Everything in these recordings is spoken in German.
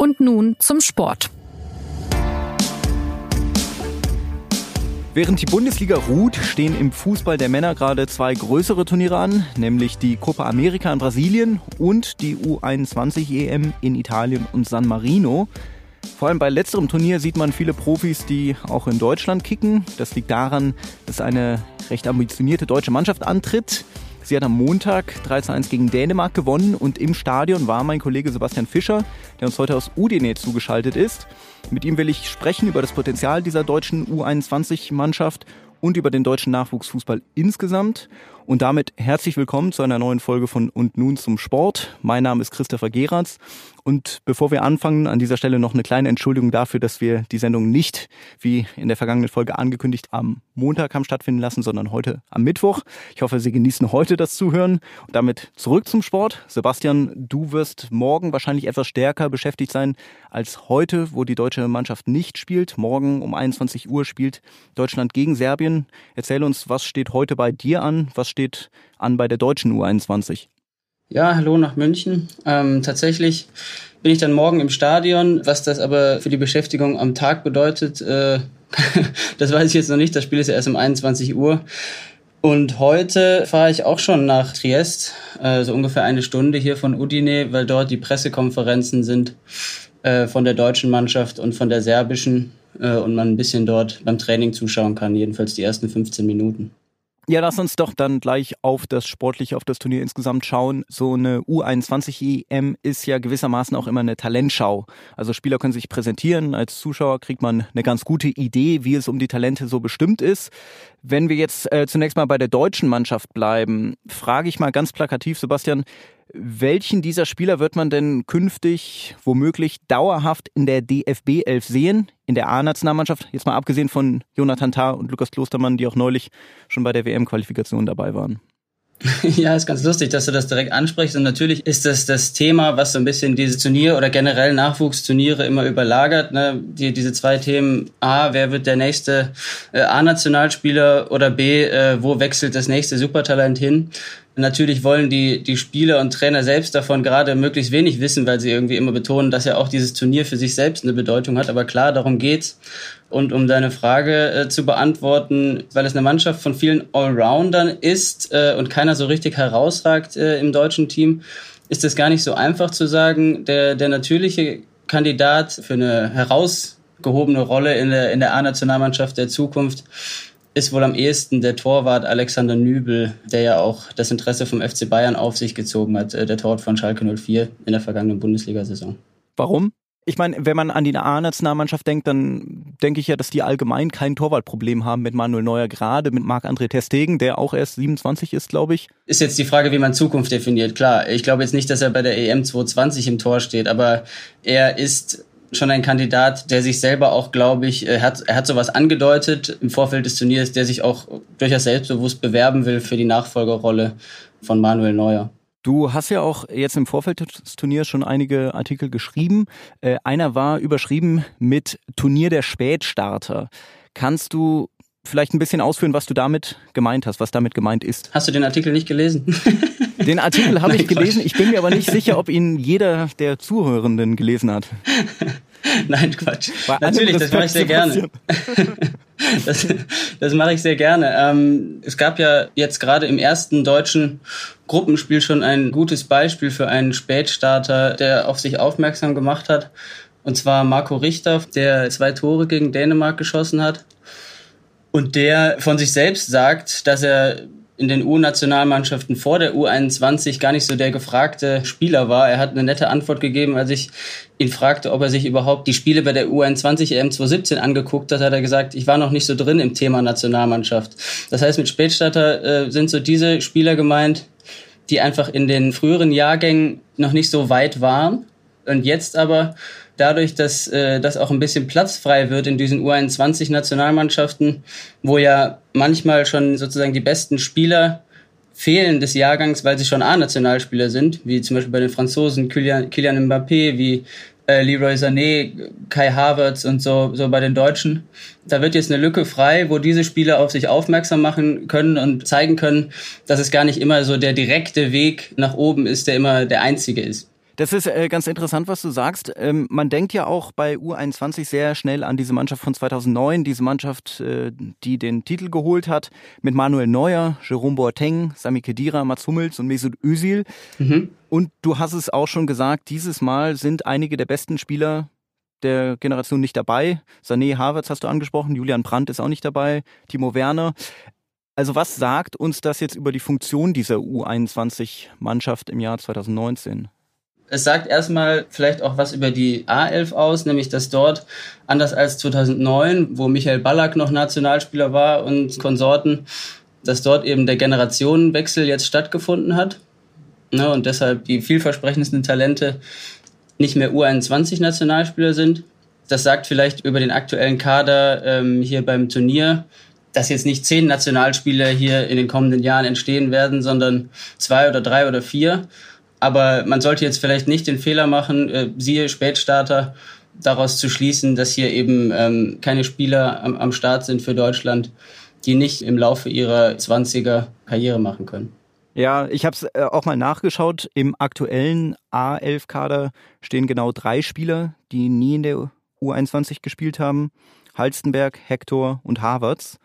Und nun zum Sport. Während die Bundesliga ruht, stehen im Fußball der Männer gerade zwei größere Turniere an, nämlich die Copa America in Brasilien und die U21 EM in Italien und San Marino. Vor allem bei letzterem Turnier sieht man viele Profis, die auch in Deutschland kicken. Das liegt daran, dass eine recht ambitionierte deutsche Mannschaft antritt. Sie hat am Montag 3 zu 1 gegen Dänemark gewonnen und im Stadion war mein Kollege Sebastian Fischer, der uns heute aus Udine zugeschaltet ist. Mit ihm will ich sprechen über das Potenzial dieser deutschen U21-Mannschaft und über den deutschen Nachwuchsfußball insgesamt. Und damit herzlich willkommen zu einer neuen Folge von Und nun zum Sport. Mein Name ist Christopher Geratz. Und bevor wir anfangen, an dieser Stelle noch eine kleine Entschuldigung dafür, dass wir die Sendung nicht, wie in der vergangenen Folge angekündigt, am Montag haben stattfinden lassen, sondern heute am Mittwoch. Ich hoffe, Sie genießen heute das Zuhören. Und damit zurück zum Sport. Sebastian, du wirst morgen wahrscheinlich etwas stärker beschäftigt sein als heute, wo die deutsche Mannschaft nicht spielt. Morgen um 21 Uhr spielt Deutschland gegen Serbien. Erzähl uns, was steht heute bei dir an? Was steht an bei der deutschen U21? Ja, hallo nach München. Ähm, tatsächlich bin ich dann morgen im Stadion. Was das aber für die Beschäftigung am Tag bedeutet, äh, das weiß ich jetzt noch nicht. Das Spiel ist ja erst um 21 Uhr. Und heute fahre ich auch schon nach Triest, äh, so ungefähr eine Stunde hier von Udine, weil dort die Pressekonferenzen sind äh, von der deutschen Mannschaft und von der serbischen äh, und man ein bisschen dort beim Training zuschauen kann, jedenfalls die ersten 15 Minuten. Ja, lass uns doch dann gleich auf das Sportliche, auf das Turnier insgesamt schauen. So eine U21-EM ist ja gewissermaßen auch immer eine Talentschau. Also Spieler können sich präsentieren. Als Zuschauer kriegt man eine ganz gute Idee, wie es um die Talente so bestimmt ist. Wenn wir jetzt äh, zunächst mal bei der deutschen Mannschaft bleiben, frage ich mal ganz plakativ, Sebastian, welchen dieser Spieler wird man denn künftig womöglich dauerhaft in der DFB 11 sehen? In der A-Nationalmannschaft, jetzt mal abgesehen von Jonathan Tah und Lukas Klostermann, die auch neulich schon bei der WM-Qualifikation dabei waren. Ja, ist ganz lustig, dass du das direkt ansprichst. Und natürlich ist das das Thema, was so ein bisschen diese Turnier oder generell Nachwuchsturniere immer überlagert. Ne? Die, diese zwei Themen. A, wer wird der nächste äh, A-Nationalspieler oder B, äh, wo wechselt das nächste Supertalent hin? Natürlich wollen die, die Spieler und Trainer selbst davon gerade möglichst wenig wissen, weil sie irgendwie immer betonen, dass ja auch dieses Turnier für sich selbst eine Bedeutung hat. Aber klar, darum geht's. Und um deine Frage äh, zu beantworten, weil es eine Mannschaft von vielen Allroundern ist äh, und keiner so richtig herausragt äh, im deutschen Team, ist es gar nicht so einfach zu sagen, der, der natürliche Kandidat für eine herausgehobene Rolle in der, in der A-Nationalmannschaft der Zukunft ist wohl am ehesten der Torwart Alexander Nübel, der ja auch das Interesse vom FC Bayern auf sich gezogen hat, äh, der Torwart von Schalke 04 in der vergangenen Bundesliga-Saison. Warum? Ich meine, wenn man an die A-Nationalmannschaft denkt, dann denke ich ja, dass die allgemein kein Torwartproblem haben mit Manuel Neuer, gerade mit Marc-André Testegen, der auch erst 27 ist, glaube ich. Ist jetzt die Frage, wie man Zukunft definiert. Klar, ich glaube jetzt nicht, dass er bei der EM 220 im Tor steht, aber er ist schon ein Kandidat, der sich selber auch, glaube ich, er hat, er hat sowas angedeutet im Vorfeld des Turniers, der sich auch durchaus selbstbewusst bewerben will für die Nachfolgerrolle von Manuel Neuer. Du hast ja auch jetzt im Vorfeld des Turniers schon einige Artikel geschrieben. Äh, einer war überschrieben mit Turnier der Spätstarter. Kannst du vielleicht ein bisschen ausführen, was du damit gemeint hast, was damit gemeint ist? Hast du den Artikel nicht gelesen? Den Artikel habe ich gelesen. Ich bin mir aber nicht sicher, ob ihn jeder der Zuhörenden gelesen hat. Nein, Quatsch. Bei Natürlich, das mache ich sehr gerne. das, das mache ich sehr gerne. Ähm, es gab ja jetzt gerade im ersten deutschen Gruppenspiel schon ein gutes Beispiel für einen Spätstarter, der auf sich aufmerksam gemacht hat. Und zwar Marco Richter, der zwei Tore gegen Dänemark geschossen hat. Und der von sich selbst sagt, dass er in den U-Nationalmannschaften vor der U21 gar nicht so der gefragte Spieler war. Er hat eine nette Antwort gegeben, als ich ihn fragte, ob er sich überhaupt die Spiele bei der U21 EM 2017 angeguckt hat, hat er gesagt, ich war noch nicht so drin im Thema Nationalmannschaft. Das heißt, mit Spätstarter äh, sind so diese Spieler gemeint, die einfach in den früheren Jahrgängen noch nicht so weit waren und jetzt aber dadurch, dass, äh, dass auch ein bisschen Platz frei wird in diesen U21-Nationalmannschaften, wo ja manchmal schon sozusagen die besten Spieler fehlen des Jahrgangs, weil sie schon A-Nationalspieler sind, wie zum Beispiel bei den Franzosen Kylian, Kylian Mbappé, wie äh, Leroy Sané, Kai Havertz und so, so bei den Deutschen. Da wird jetzt eine Lücke frei, wo diese Spieler auf sich aufmerksam machen können und zeigen können, dass es gar nicht immer so der direkte Weg nach oben ist, der immer der einzige ist. Das ist äh, ganz interessant, was du sagst. Ähm, man denkt ja auch bei U21 sehr schnell an diese Mannschaft von 2009, diese Mannschaft, äh, die den Titel geholt hat, mit Manuel Neuer, Jerome Boateng, Sami Khedira, Mats Hummels und Mesut Özil. Mhm. Und du hast es auch schon gesagt, dieses Mal sind einige der besten Spieler der Generation nicht dabei. Sané Havertz hast du angesprochen, Julian Brandt ist auch nicht dabei, Timo Werner. Also was sagt uns das jetzt über die Funktion dieser U21-Mannschaft im Jahr 2019? Es sagt erstmal vielleicht auch was über die A11 aus, nämlich dass dort, anders als 2009, wo Michael Ballack noch Nationalspieler war und Konsorten, dass dort eben der Generationenwechsel jetzt stattgefunden hat. Ne, und deshalb die vielversprechendsten Talente nicht mehr U21-Nationalspieler sind. Das sagt vielleicht über den aktuellen Kader ähm, hier beim Turnier, dass jetzt nicht zehn Nationalspieler hier in den kommenden Jahren entstehen werden, sondern zwei oder drei oder vier. Aber man sollte jetzt vielleicht nicht den Fehler machen, äh, siehe Spätstarter, daraus zu schließen, dass hier eben ähm, keine Spieler am, am Start sind für Deutschland, die nicht im Laufe ihrer 20er Karriere machen können. Ja, ich habe es äh, auch mal nachgeschaut. Im aktuellen A11-Kader stehen genau drei Spieler, die nie in der U21 gespielt haben. Halstenberg, Hector und Havertz.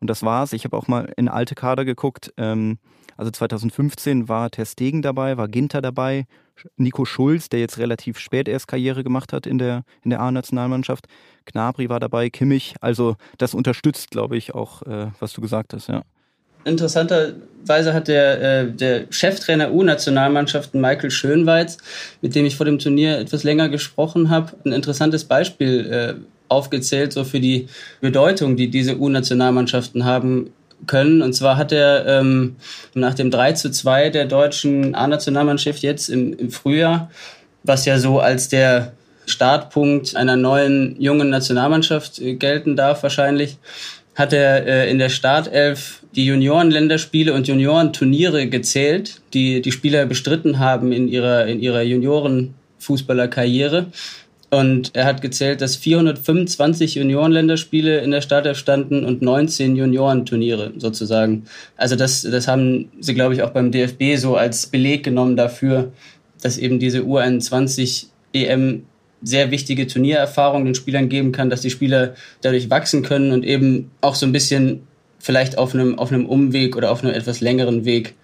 Und das war's. Ich habe auch mal in alte Kader geguckt. Ähm, also 2015 war Ter Stegen dabei, war Ginter dabei, Nico Schulz, der jetzt relativ spät erst Karriere gemacht hat in der, in der A-Nationalmannschaft. Gnabry war dabei, Kimmich. Also das unterstützt, glaube ich, auch, äh, was du gesagt hast, ja. Interessanterweise hat der, äh, der Cheftrainer U-Nationalmannschaften Michael Schönweiz, mit dem ich vor dem Turnier etwas länger gesprochen habe, ein interessantes Beispiel äh, aufgezählt, so für die Bedeutung, die diese U-Nationalmannschaften haben können. Und zwar hat er ähm, nach dem 3 zu 2 der deutschen A-Nationalmannschaft jetzt im, im Frühjahr, was ja so als der Startpunkt einer neuen jungen Nationalmannschaft äh, gelten darf wahrscheinlich, hat er äh, in der Startelf die Juniorenländerspiele und Juniorenturniere gezählt, die die Spieler bestritten haben in ihrer, in ihrer Juniorenfußballerkarriere. Und er hat gezählt, dass 425 Juniorenländerspiele in der Startelf standen und 19 Juniorenturniere sozusagen. Also das, das haben sie, glaube ich, auch beim DFB so als Beleg genommen dafür, dass eben diese U21 EM sehr wichtige Turniererfahrung den Spielern geben kann, dass die Spieler dadurch wachsen können und eben auch so ein bisschen vielleicht auf einem, auf einem Umweg oder auf einem etwas längeren Weg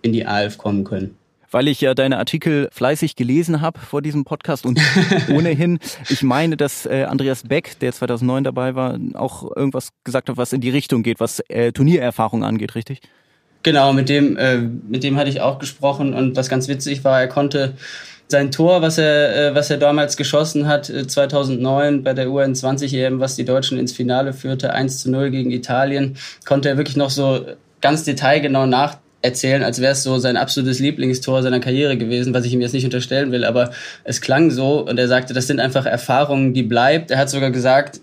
in die AF kommen können weil ich ja deine Artikel fleißig gelesen habe vor diesem Podcast und ohnehin, ich meine, dass äh, Andreas Beck, der 2009 dabei war, auch irgendwas gesagt hat, was in die Richtung geht, was äh, Turniererfahrung angeht, richtig? Genau, mit dem, äh, mit dem hatte ich auch gesprochen und was ganz witzig war, er konnte sein Tor, was er, äh, was er damals geschossen hat, 2009 äh, bei der UN20 EM, was die Deutschen ins Finale führte, 1 zu 0 gegen Italien, konnte er wirklich noch so ganz detailgenau nacherzählen, als wäre es so sein absolutes Lieblingstor seiner Karriere gewesen, was ich ihm jetzt nicht unterstellen will, aber es klang so und er sagte, das sind einfach Erfahrungen, die bleibt. Er hat sogar gesagt,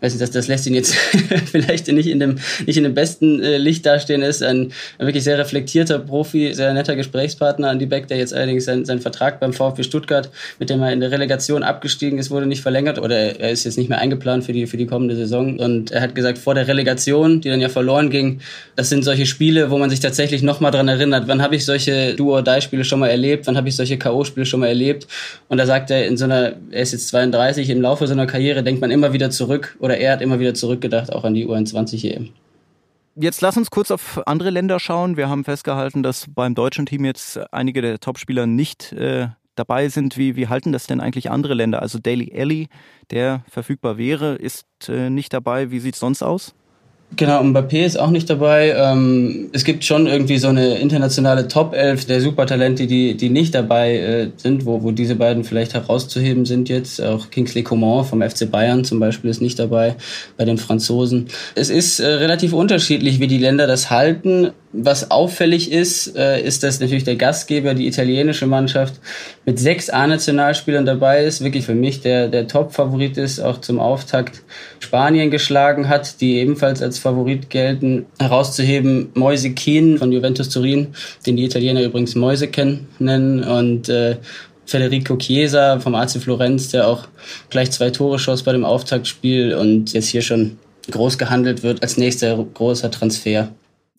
weiß nicht, das, das lässt ihn jetzt vielleicht nicht in dem, nicht in dem besten äh, Licht dastehen, ist ein, ein, wirklich sehr reflektierter Profi, sehr netter Gesprächspartner an die Beck, der jetzt allerdings sein, sein Vertrag beim VfB Stuttgart, mit dem er in der Relegation abgestiegen ist, wurde nicht verlängert oder er ist jetzt nicht mehr eingeplant für die, für die kommende Saison. Und er hat gesagt, vor der Relegation, die dann ja verloren ging, das sind solche Spiele, wo man sich tatsächlich nochmal dran erinnert, wann habe ich solche Do-or-Die-Spiele schon mal erlebt, wann habe ich solche K.O.-Spiele schon mal erlebt. Und da sagt er, in so einer, er ist jetzt 32, im Laufe seiner Karriere denkt man immer wieder zurück oder er hat immer wieder zurückgedacht, auch an die U21 EM. Jetzt lass uns kurz auf andere Länder schauen. Wir haben festgehalten, dass beim deutschen Team jetzt einige der Topspieler nicht äh, dabei sind. Wie, wie halten das denn eigentlich andere Länder? Also Daily Alley, der verfügbar wäre, ist äh, nicht dabei. Wie sieht es sonst aus? Genau, Mbappé ist auch nicht dabei. Ähm, es gibt schon irgendwie so eine internationale Top 11 der Supertalente, die, die nicht dabei äh, sind, wo, wo diese beiden vielleicht herauszuheben sind jetzt. Auch Kingsley Coman vom FC Bayern zum Beispiel ist nicht dabei bei den Franzosen. Es ist äh, relativ unterschiedlich, wie die Länder das halten. Was auffällig ist, äh, ist, dass natürlich der Gastgeber, die italienische Mannschaft, mit sechs A-Nationalspielern dabei ist. Wirklich für mich der, der Top-Favorit ist, auch zum Auftakt Spanien geschlagen hat, die ebenfalls als Favorit gelten. Herauszuheben Moise Keane von Juventus Turin, den die Italiener übrigens Mäuse kennen, nennen, und äh, Federico Chiesa vom AC Florenz, der auch gleich zwei Tore schoss bei dem Auftaktspiel und jetzt hier schon groß gehandelt wird als nächster großer Transfer.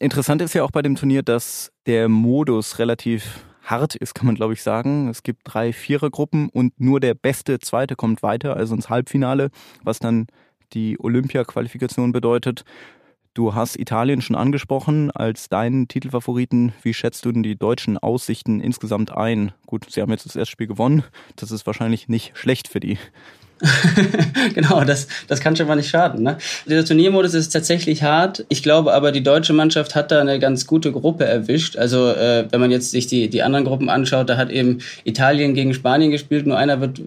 Interessant ist ja auch bei dem Turnier, dass der Modus relativ hart ist, kann man glaube ich sagen. Es gibt drei Vierergruppen und nur der beste Zweite kommt weiter, also ins Halbfinale, was dann die Olympia-Qualifikation bedeutet. Du hast Italien schon angesprochen als deinen Titelfavoriten. Wie schätzt du denn die deutschen Aussichten insgesamt ein? Gut, sie haben jetzt das erste Spiel gewonnen. Das ist wahrscheinlich nicht schlecht für die. genau, das, das kann schon mal nicht schaden. Ne? Dieser Turniermodus ist tatsächlich hart. Ich glaube aber, die deutsche Mannschaft hat da eine ganz gute Gruppe erwischt. Also äh, wenn man jetzt sich die, die anderen Gruppen anschaut, da hat eben Italien gegen Spanien gespielt. Nur einer wird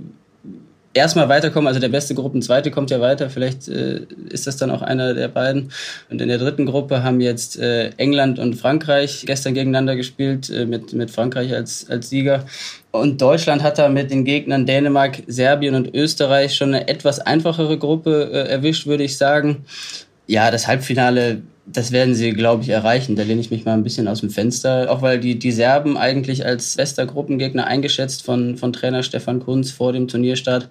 erstmal weiterkommen. Also der beste Gruppenzweite kommt ja weiter. Vielleicht äh, ist das dann auch einer der beiden. Und in der dritten Gruppe haben jetzt äh, England und Frankreich gestern gegeneinander gespielt, äh, mit, mit Frankreich als, als Sieger. Und Deutschland hat da mit den Gegnern Dänemark, Serbien und Österreich schon eine etwas einfachere Gruppe äh, erwischt, würde ich sagen. Ja, das Halbfinale das werden sie, glaube ich, erreichen. Da lehne ich mich mal ein bisschen aus dem Fenster. Auch weil die, die Serben eigentlich als bester Gruppengegner eingeschätzt von, von Trainer Stefan Kunz vor dem Turnierstart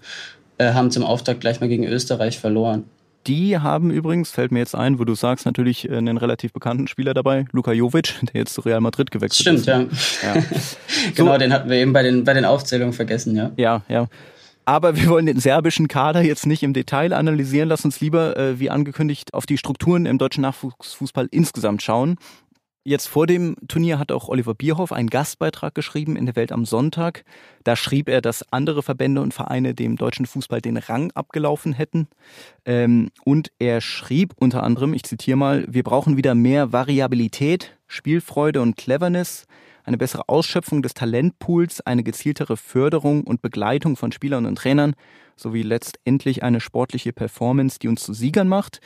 äh, haben zum Auftakt gleich mal gegen Österreich verloren. Die haben übrigens, fällt mir jetzt ein, wo du sagst, natürlich äh, einen relativ bekannten Spieler dabei, Luka Jovic, der jetzt zu Real Madrid gewechselt Stimmt, ist. Stimmt, ja. ja. genau, so, den hatten wir eben bei den, bei den Aufzählungen vergessen, ja. Ja, ja. Aber wir wollen den serbischen Kader jetzt nicht im Detail analysieren. Lass uns lieber, äh, wie angekündigt, auf die Strukturen im deutschen Nachwuchsfußball insgesamt schauen. Jetzt vor dem Turnier hat auch Oliver Bierhoff einen Gastbeitrag geschrieben in der Welt am Sonntag. Da schrieb er, dass andere Verbände und Vereine dem deutschen Fußball den Rang abgelaufen hätten. Ähm, und er schrieb unter anderem, ich zitiere mal, wir brauchen wieder mehr Variabilität, Spielfreude und Cleverness eine bessere Ausschöpfung des Talentpools, eine gezieltere Förderung und Begleitung von Spielern und Trainern sowie letztendlich eine sportliche Performance, die uns zu Siegern macht.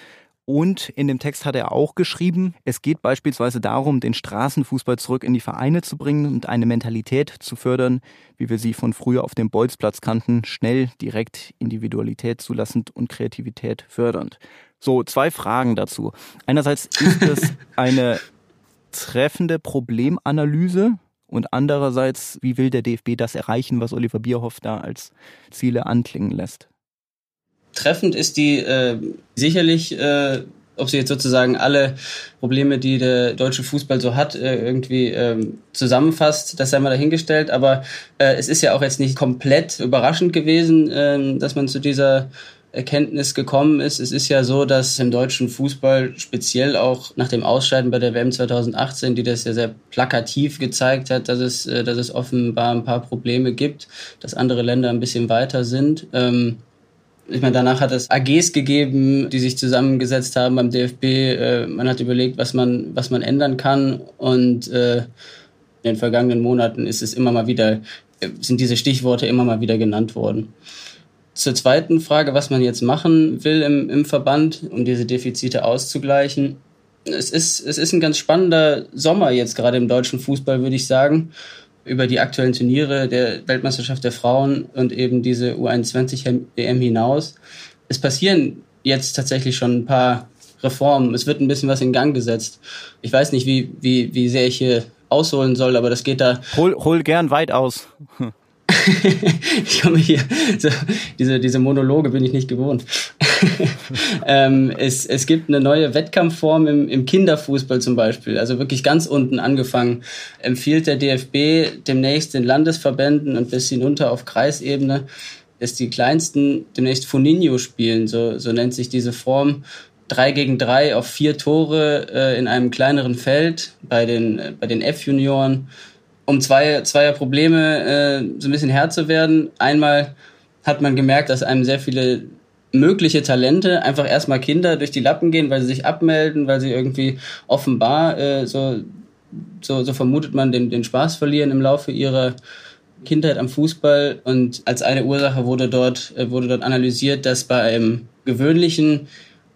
Und in dem Text hat er auch geschrieben, es geht beispielsweise darum, den Straßenfußball zurück in die Vereine zu bringen und eine Mentalität zu fördern, wie wir sie von früher auf dem Bolzplatz kannten, schnell, direkt, Individualität zulassend und Kreativität fördernd. So, zwei Fragen dazu. Einerseits ist es eine treffende Problemanalyse und andererseits, wie will der DFB das erreichen, was Oliver Bierhoff da als Ziele anklingen lässt? Treffend ist die äh, sicherlich, äh, ob sie jetzt sozusagen alle Probleme, die der deutsche Fußball so hat, äh, irgendwie ähm, zusammenfasst, das sei mal dahingestellt. Aber äh, es ist ja auch jetzt nicht komplett überraschend gewesen, äh, dass man zu dieser Erkenntnis gekommen ist. Es ist ja so, dass im deutschen Fußball speziell auch nach dem Ausscheiden bei der WM 2018, die das ja sehr plakativ gezeigt hat, dass es, äh, dass es offenbar ein paar Probleme gibt, dass andere Länder ein bisschen weiter sind. Ähm, ich meine, danach hat es AGs gegeben, die sich zusammengesetzt haben beim DFB. Äh, man hat überlegt, was man, was man ändern kann. Und äh, in den vergangenen Monaten ist es immer mal wieder, sind diese Stichworte immer mal wieder genannt worden. Zur zweiten Frage, was man jetzt machen will im, im Verband, um diese Defizite auszugleichen. Es ist, es ist ein ganz spannender Sommer jetzt gerade im deutschen Fußball, würde ich sagen, über die aktuellen Turniere der Weltmeisterschaft der Frauen und eben diese U21 EM hinaus. Es passieren jetzt tatsächlich schon ein paar Reformen. Es wird ein bisschen was in Gang gesetzt. Ich weiß nicht, wie, wie, wie sehr ich hier ausholen soll, aber das geht da. Hol, hol gern weit aus. ich komme hier, so, diese, diese Monologe bin ich nicht gewohnt. ähm, es, es gibt eine neue Wettkampfform im, im Kinderfußball zum Beispiel, also wirklich ganz unten angefangen, empfiehlt der DFB demnächst den Landesverbänden und bis hinunter auf Kreisebene, dass die Kleinsten demnächst Funinho spielen, so, so nennt sich diese Form. Drei gegen drei auf vier Tore äh, in einem kleineren Feld bei den, äh, bei den F-Junioren um zwei, zweier Probleme äh, so ein bisschen Herr zu werden. Einmal hat man gemerkt, dass einem sehr viele mögliche Talente einfach erstmal Kinder durch die Lappen gehen, weil sie sich abmelden, weil sie irgendwie offenbar, äh, so, so, so vermutet man, den, den Spaß verlieren im Laufe ihrer Kindheit am Fußball. Und als eine Ursache wurde dort, äh, wurde dort analysiert, dass bei einem gewöhnlichen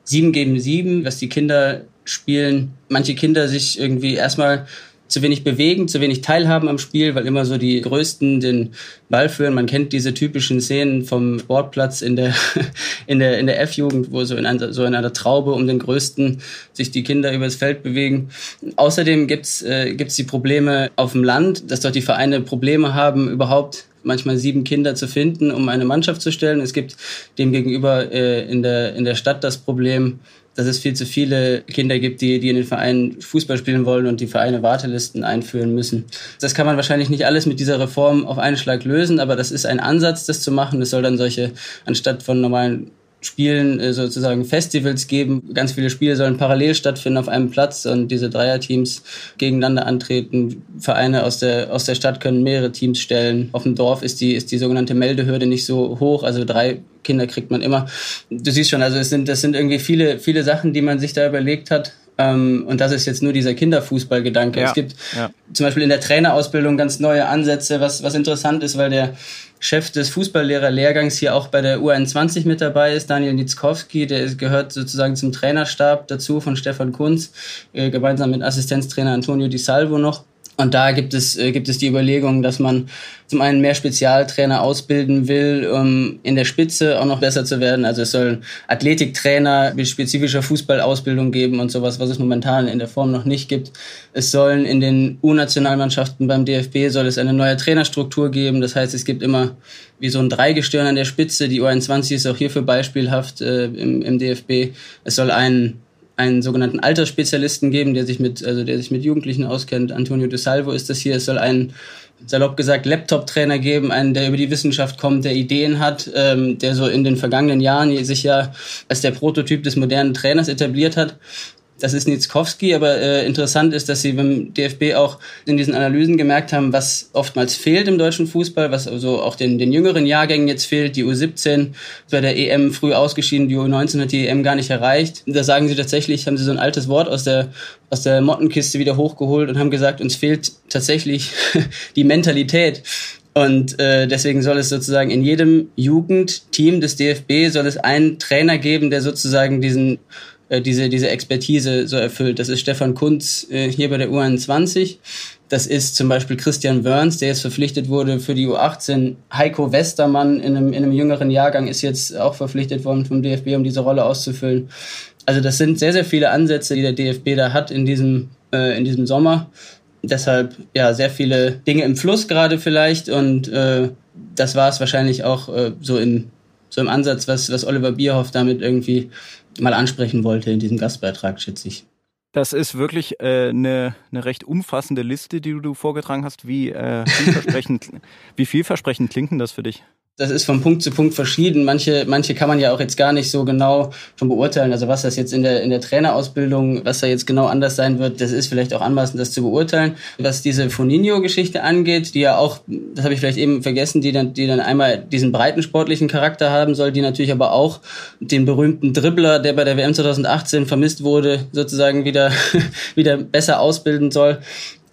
7 gegen 7, was die Kinder spielen, manche Kinder sich irgendwie erstmal zu wenig bewegen, zu wenig teilhaben am Spiel, weil immer so die Größten den Ball führen. Man kennt diese typischen Szenen vom Sportplatz in der, in der, in der F-Jugend, wo so in, einer, so in einer Traube um den Größten sich die Kinder übers Feld bewegen. Außerdem gibt's äh, gibt's die Probleme auf dem Land, dass dort die Vereine Probleme haben, überhaupt manchmal sieben Kinder zu finden, um eine Mannschaft zu stellen. Es gibt demgegenüber äh, in, der, in der Stadt das Problem, dass es viel zu viele Kinder gibt, die, die in den Vereinen Fußball spielen wollen und die Vereine Wartelisten einführen müssen. Das kann man wahrscheinlich nicht alles mit dieser Reform auf einen Schlag lösen, aber das ist ein Ansatz, das zu machen. Es soll dann solche, anstatt von normalen Spielen äh, sozusagen Festivals geben. Ganz viele Spiele sollen parallel stattfinden auf einem Platz und diese Dreierteams gegeneinander antreten. Vereine aus der, aus der Stadt können mehrere Teams stellen. Auf dem Dorf ist die, ist die sogenannte Meldehürde nicht so hoch, also drei Kinder kriegt man immer. Du siehst schon, also es sind, das sind irgendwie viele, viele Sachen, die man sich da überlegt hat. Ähm, und das ist jetzt nur dieser Kinderfußballgedanke. Ja, es gibt ja. zum Beispiel in der Trainerausbildung ganz neue Ansätze, was, was interessant ist, weil der Chef des Fußballlehrerlehrgangs hier auch bei der U21 mit dabei ist, Daniel Nitzkowski, der gehört sozusagen zum Trainerstab dazu von Stefan Kunz, äh, gemeinsam mit Assistenztrainer Antonio Di Salvo noch. Und da gibt es, äh, gibt es die Überlegung, dass man zum einen mehr Spezialtrainer ausbilden will, um in der Spitze auch noch besser zu werden. Also es sollen Athletiktrainer mit spezifischer Fußballausbildung geben und sowas, was es momentan in der Form noch nicht gibt. Es sollen in den U-Nationalmannschaften beim DFB soll es eine neue Trainerstruktur geben. Das heißt, es gibt immer wie so ein Dreigestirn an der Spitze. Die U21 ist auch hierfür beispielhaft äh, im, im DFB. Es soll einen einen sogenannten Altersspezialisten geben, der sich mit, also der sich mit Jugendlichen auskennt. Antonio de Salvo ist das hier. Es soll einen, salopp gesagt, Laptop-Trainer geben, einen, der über die Wissenschaft kommt, der Ideen hat, ähm, der so in den vergangenen Jahren sich ja als der Prototyp des modernen Trainers etabliert hat das ist Nitzkowski, aber äh, interessant ist, dass sie beim DFB auch in diesen Analysen gemerkt haben, was oftmals fehlt im deutschen Fußball, was also auch den, den jüngeren Jahrgängen jetzt fehlt. Die U17 bei der EM früh ausgeschieden, die U19 hat die EM gar nicht erreicht. Da sagen sie tatsächlich, haben sie so ein altes Wort aus der, aus der Mottenkiste wieder hochgeholt und haben gesagt, uns fehlt tatsächlich die Mentalität. Und äh, deswegen soll es sozusagen in jedem Jugendteam des DFB soll es einen Trainer geben, der sozusagen diesen äh, diese, diese Expertise so erfüllt. Das ist Stefan Kunz äh, hier bei der U21. Das ist zum Beispiel Christian Wörns, der jetzt verpflichtet wurde für die U18. Heiko Westermann in einem, in einem jüngeren Jahrgang ist jetzt auch verpflichtet worden vom DFB, um diese Rolle auszufüllen. Also das sind sehr, sehr viele Ansätze, die der DFB da hat in diesem, äh, in diesem Sommer. Deshalb ja sehr viele Dinge im Fluss gerade vielleicht und äh, das war es wahrscheinlich auch äh, so im so im Ansatz, was, was Oliver Bierhoff damit irgendwie mal ansprechen wollte in diesem Gastbeitrag, schätze ich. Das ist wirklich äh, eine, eine recht umfassende Liste, die du vorgetragen hast. Wie, äh, vielversprechend, wie vielversprechend klingt denn das für dich? Das ist von Punkt zu Punkt verschieden. Manche, manche kann man ja auch jetzt gar nicht so genau schon beurteilen. Also was das jetzt in der, in der Trainerausbildung, was da jetzt genau anders sein wird, das ist vielleicht auch anmaßend, das zu beurteilen. Was diese Foninho-Geschichte angeht, die ja auch, das habe ich vielleicht eben vergessen, die dann, die dann einmal diesen breiten sportlichen Charakter haben soll, die natürlich aber auch den berühmten Dribbler, der bei der WM 2018 vermisst wurde, sozusagen wieder, wieder besser ausbilden soll.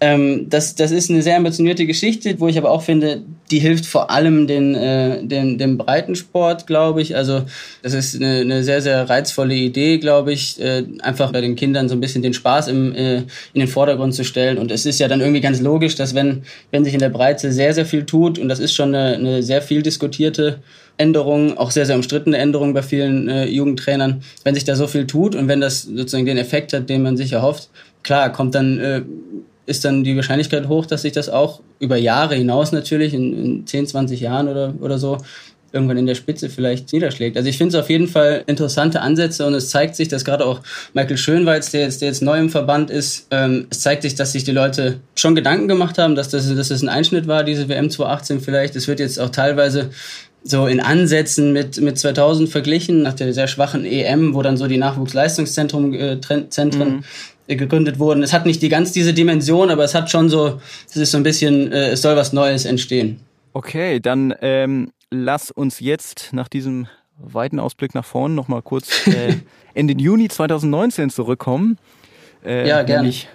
Ähm, das, das ist eine sehr ambitionierte Geschichte, wo ich aber auch finde, die hilft vor allem den, äh, den, dem Breitensport, glaube ich. Also das ist eine, eine sehr, sehr reizvolle Idee, glaube ich, äh, einfach bei den Kindern so ein bisschen den Spaß im, äh, in den Vordergrund zu stellen. Und es ist ja dann irgendwie ganz logisch, dass wenn, wenn sich in der Breite sehr, sehr viel tut, und das ist schon eine, eine sehr viel diskutierte Änderung, auch sehr, sehr umstrittene Änderung bei vielen äh, Jugendtrainern, wenn sich da so viel tut und wenn das sozusagen den Effekt hat, den man sich erhofft, klar, kommt dann äh, ist dann die Wahrscheinlichkeit hoch, dass sich das auch über Jahre hinaus natürlich, in, in 10, 20 Jahren oder, oder so, irgendwann in der Spitze vielleicht niederschlägt. Also ich finde es auf jeden Fall interessante Ansätze und es zeigt sich, dass gerade auch Michael Schönweiz, der jetzt, der jetzt neu im Verband ist, ähm, es zeigt sich, dass sich die Leute schon Gedanken gemacht haben, dass das, dass das ein Einschnitt war, diese WM 2018 vielleicht. Es wird jetzt auch teilweise so in Ansätzen mit, mit 2000 verglichen, nach der sehr schwachen EM, wo dann so die Nachwuchsleistungszentren äh, mhm gegründet wurden. Es hat nicht die ganz diese Dimension, aber es hat schon so, es ist so ein bisschen, äh, es soll was Neues entstehen. Okay, dann ähm, lass uns jetzt nach diesem weiten Ausblick nach vorne nochmal kurz äh, in den Juni 2019 zurückkommen. Äh, ja, gerne. Nämlich,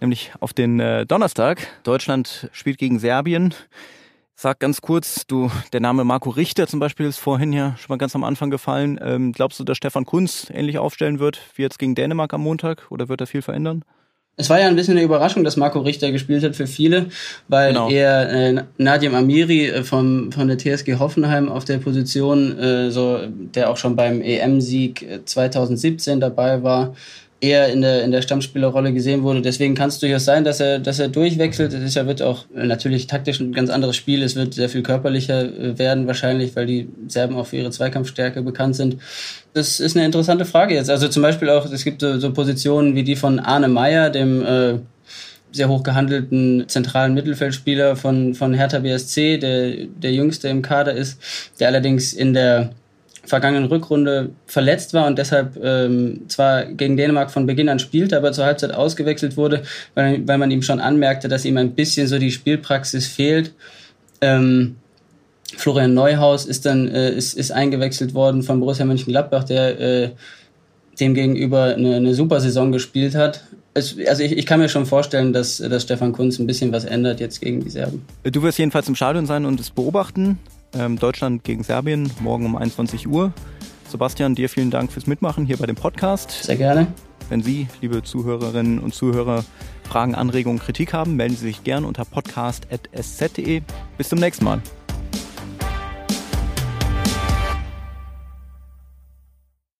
nämlich auf den äh, Donnerstag. Deutschland spielt gegen Serbien. Sag ganz kurz, du, der Name Marco Richter zum Beispiel ist vorhin ja schon mal ganz am Anfang gefallen. Ähm, glaubst du, dass Stefan Kunz ähnlich aufstellen wird wie jetzt gegen Dänemark am Montag oder wird er viel verändern? Es war ja ein bisschen eine Überraschung, dass Marco Richter gespielt hat für viele, weil genau. er äh, Nadim Amiri äh, vom, von der TSG Hoffenheim auf der Position, äh, so, der auch schon beim EM-Sieg 2017 dabei war, eher in der, in der Stammspielerrolle gesehen wurde. Deswegen kann es durchaus sein, dass er, dass er durchwechselt. Es ist ja, wird auch natürlich taktisch ein ganz anderes Spiel. Es wird sehr viel körperlicher äh, werden wahrscheinlich, weil die Serben auch für ihre Zweikampfstärke bekannt sind. Das ist eine interessante Frage jetzt. Also zum Beispiel auch, es gibt so, so Positionen wie die von Arne Meyer, dem äh, sehr hoch gehandelten zentralen Mittelfeldspieler von, von Hertha BSC, der der jüngste im Kader ist, der allerdings in der vergangenen Rückrunde verletzt war und deshalb ähm, zwar gegen Dänemark von Beginn an spielte, aber zur Halbzeit ausgewechselt wurde, weil, weil man ihm schon anmerkte, dass ihm ein bisschen so die Spielpraxis fehlt. Ähm, Florian Neuhaus ist dann äh, ist, ist eingewechselt worden von Borussia Mönchengladbach, der äh, dem gegenüber eine, eine super Saison gespielt hat. Es, also ich, ich kann mir schon vorstellen, dass, dass Stefan Kunz ein bisschen was ändert jetzt gegen die Serben. Du wirst jedenfalls im Stadion sein und es beobachten. Ähm, Deutschland gegen Serbien, morgen um 21 Uhr. Sebastian, dir vielen Dank fürs Mitmachen hier bei dem Podcast. Sehr gerne. Wenn Sie, liebe Zuhörerinnen und Zuhörer, Fragen, Anregungen, Kritik haben, melden Sie sich gerne unter podcast.sz.de. Bis zum nächsten Mal.